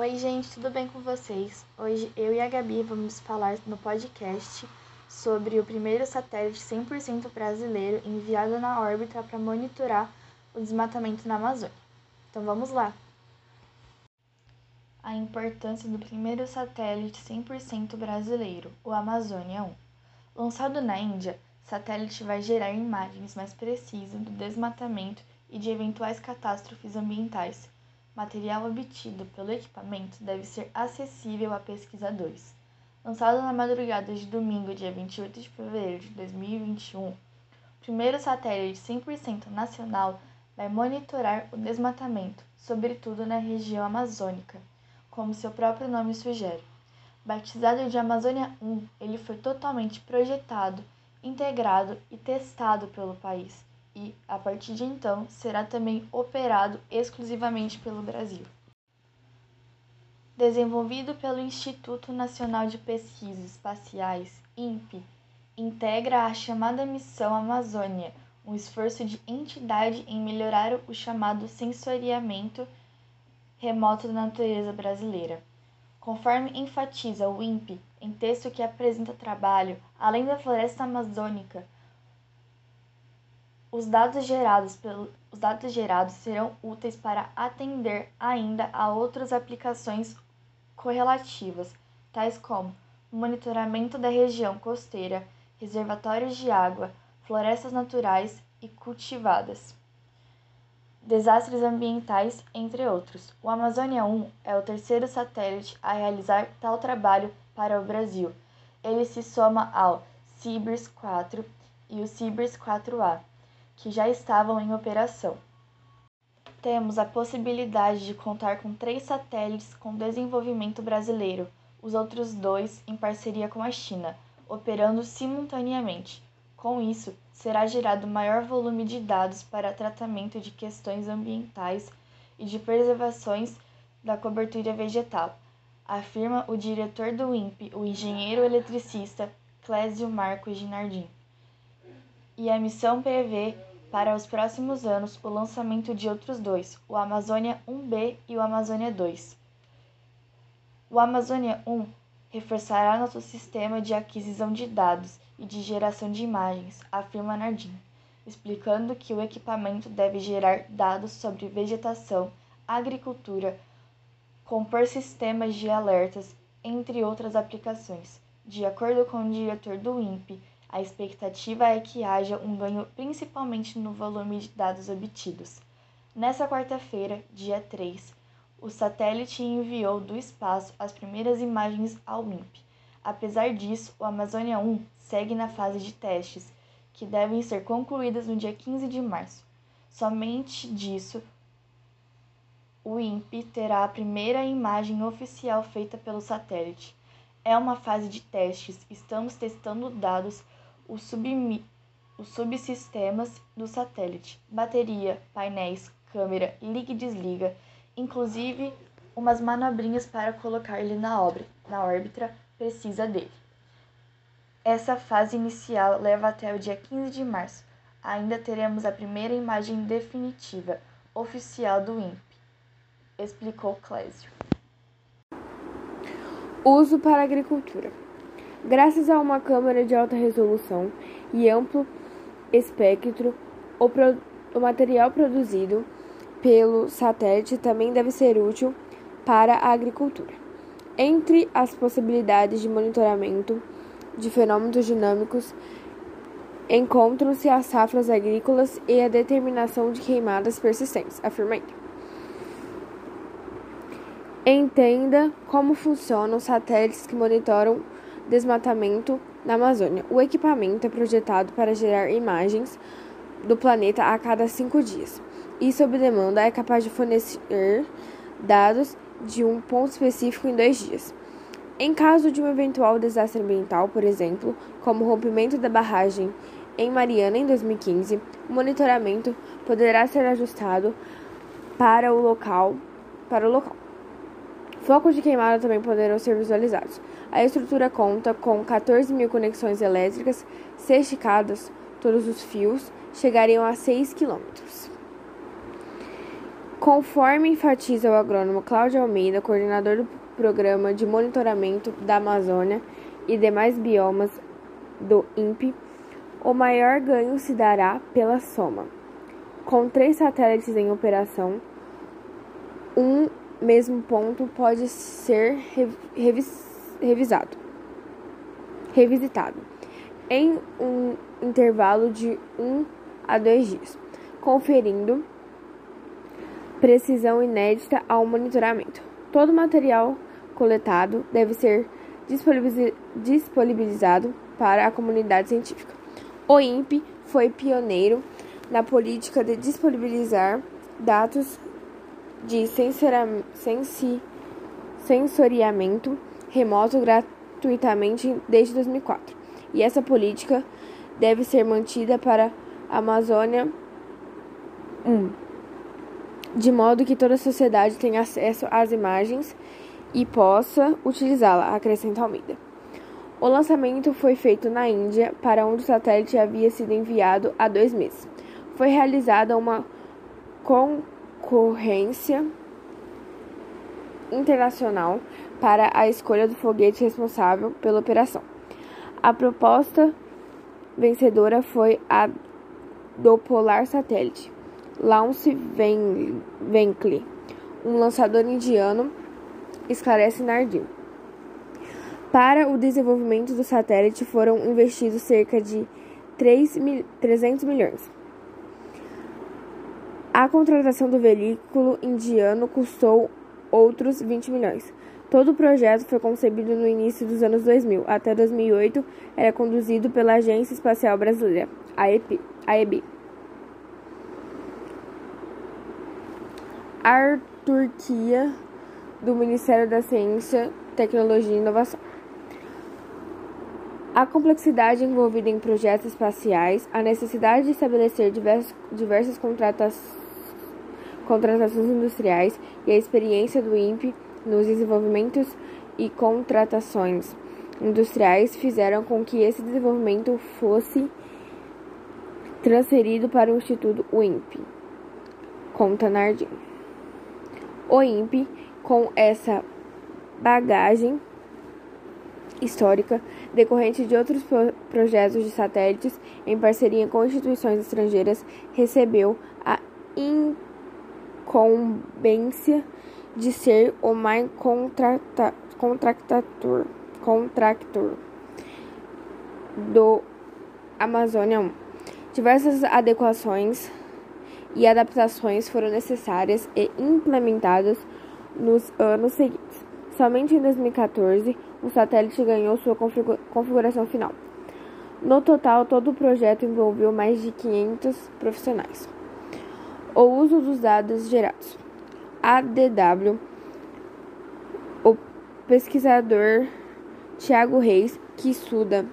Oi, gente, tudo bem com vocês? Hoje eu e a Gabi vamos falar no podcast sobre o primeiro satélite 100% brasileiro enviado na órbita para monitorar o desmatamento na Amazônia. Então vamos lá! A importância do primeiro satélite 100% brasileiro, o Amazônia 1. Lançado na Índia, o satélite vai gerar imagens mais precisas do desmatamento e de eventuais catástrofes ambientais material obtido pelo equipamento deve ser acessível a pesquisadores. Lançado na madrugada de domingo, dia 28 de fevereiro de 2021, o primeiro satélite 100% nacional vai monitorar o desmatamento, sobretudo na região amazônica, como seu próprio nome sugere. Batizado de Amazônia 1, ele foi totalmente projetado, integrado e testado pelo país e, a partir de então, será também operado exclusivamente pelo Brasil. Desenvolvido pelo Instituto Nacional de Pesquisas Espaciais, INPE, integra a chamada Missão Amazônia, um esforço de entidade em melhorar o chamado sensoriamento remoto da natureza brasileira. Conforme enfatiza o INPE em texto que apresenta trabalho, além da floresta amazônica, os dados gerados, pelo, os dados gerados serão úteis para atender ainda a outras aplicações correlativas, tais como monitoramento da região costeira, reservatórios de água, florestas naturais e cultivadas, desastres ambientais, entre outros. O Amazônia 1 é o terceiro satélite a realizar tal trabalho para o Brasil. Ele se soma ao CIBERS 4 e o CIBERS 4A que já estavam em operação. Temos a possibilidade de contar com três satélites com desenvolvimento brasileiro, os outros dois em parceria com a China, operando simultaneamente. Com isso, será gerado maior volume de dados para tratamento de questões ambientais e de preservações da cobertura vegetal, afirma o diretor do INPE, o engenheiro eletricista Clésio Marco Ginardim. E a missão prevê para os próximos anos o lançamento de outros dois, o Amazônia 1B e o Amazônia 2. O Amazônia 1 reforçará nosso sistema de aquisição de dados e de geração de imagens, afirma Nardim, explicando que o equipamento deve gerar dados sobre vegetação, agricultura, compor sistemas de alertas, entre outras aplicações. De acordo com o diretor do INPE, a expectativa é que haja um ganho principalmente no volume de dados obtidos. Nessa quarta-feira, dia 3, o satélite enviou do espaço as primeiras imagens ao INPE. Apesar disso, o Amazônia 1 segue na fase de testes, que devem ser concluídas no dia 15 de março. Somente disso, o INPE terá a primeira imagem oficial feita pelo satélite. É uma fase de testes, estamos testando dados os, submi os subsistemas do satélite, bateria, painéis, câmera, liga e desliga, inclusive umas manobrinhas para colocar ele na, obra, na órbita precisa dele. Essa fase inicial leva até o dia 15 de março. Ainda teremos a primeira imagem definitiva, oficial do INPE, explicou Clésio. Uso para agricultura. Graças a uma câmera de alta resolução e amplo espectro, o, pro, o material produzido pelo satélite também deve ser útil para a agricultura. Entre as possibilidades de monitoramento de fenômenos dinâmicos encontram-se as safras agrícolas e a determinação de queimadas persistentes, afirma ele. Entenda como funcionam os satélites que monitoram desmatamento na Amazônia. O equipamento é projetado para gerar imagens do planeta a cada cinco dias e, sob demanda, é capaz de fornecer dados de um ponto específico em dois dias. Em caso de um eventual desastre ambiental, por exemplo, como o rompimento da barragem em Mariana em 2015, o monitoramento poderá ser ajustado para o local. Para o local. Focos de queimada também poderão ser visualizados. A estrutura conta com 14 mil conexões elétricas, se esticadas, todos os fios chegariam a 6 quilômetros. Conforme enfatiza o agrônomo Cláudio Almeida, coordenador do Programa de Monitoramento da Amazônia e demais biomas do INPE, o maior ganho se dará pela soma. Com três satélites em operação, um mesmo ponto pode ser revis revisado, revisitado em um intervalo de um a dois dias, conferindo precisão inédita ao monitoramento. Todo material coletado deve ser disponibilizado para a comunidade científica. O INPE foi pioneiro na política de disponibilizar dados de sensoriamento remoto gratuitamente desde 2004. E essa política deve ser mantida para a Amazônia 1, de modo que toda a sociedade tenha acesso às imagens e possa utilizá-la, acrescenta Almeida. O lançamento foi feito na Índia, para onde o satélite havia sido enviado há dois meses. Foi realizada uma concorrência internacional para a escolha do foguete responsável pela operação. A proposta vencedora foi a do Polar Satellite Launch Vehicle, um lançador indiano, esclarece Nardim. Para o desenvolvimento do satélite foram investidos cerca de 3 mil, 300 milhões. A contratação do veículo indiano custou outros 20 milhões. Todo o projeto foi concebido no início dos anos 2000. Até 2008, era conduzido pela Agência Espacial Brasileira, AEB. A Turquia do Ministério da Ciência, Tecnologia e Inovação. A complexidade envolvida em projetos espaciais, a necessidade de estabelecer diversos, diversas contratações industriais e a experiência do INPE nos desenvolvimentos e contratações industriais fizeram com que esse desenvolvimento fosse transferido para o Instituto INPE, conta Nardim. O INPE, com essa bagagem histórica decorrente de outros pro projetos de satélites em parceria com instituições estrangeiras, recebeu a incumbência de ser o mais contrata contractor, do Amazônia 1. Diversas adequações e adaptações foram necessárias e implementadas nos anos seguintes. Somente em 2014, o satélite ganhou sua configuração final. No total, todo o projeto envolveu mais de 500 profissionais. O uso dos dados gerados. ADW, o pesquisador Tiago Reis, que estuda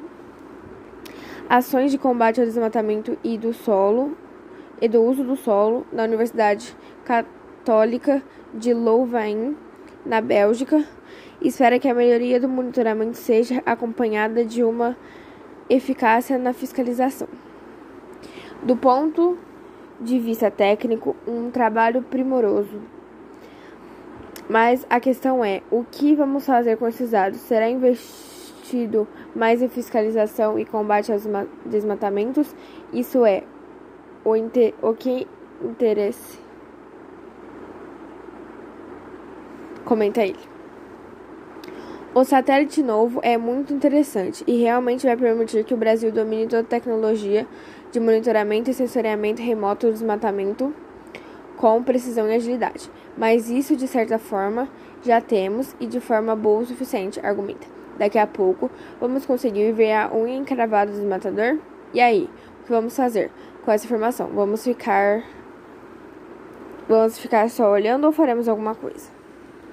ações de combate ao desmatamento e do solo e do uso do solo na Universidade Católica de Louvain, na Bélgica, espera que a melhoria do monitoramento seja acompanhada de uma eficácia na fiscalização. Do ponto de vista técnico, um trabalho primoroso. Mas a questão é: o que vamos fazer com esses dados? Será investido mais em fiscalização e combate aos desmatamentos? Isso é o, inter o que interesse? Comenta ele. O satélite novo é muito interessante e realmente vai permitir que o Brasil domine toda a tecnologia de monitoramento e sensoriamento remoto do desmatamento com precisão e agilidade. Mas isso, de certa forma, já temos e de forma boa o suficiente, argumenta. Daqui a pouco, vamos conseguir ver a unha encravada do desmatador? E aí, o que vamos fazer com essa informação? Vamos ficar. Vamos ficar só olhando ou faremos alguma coisa?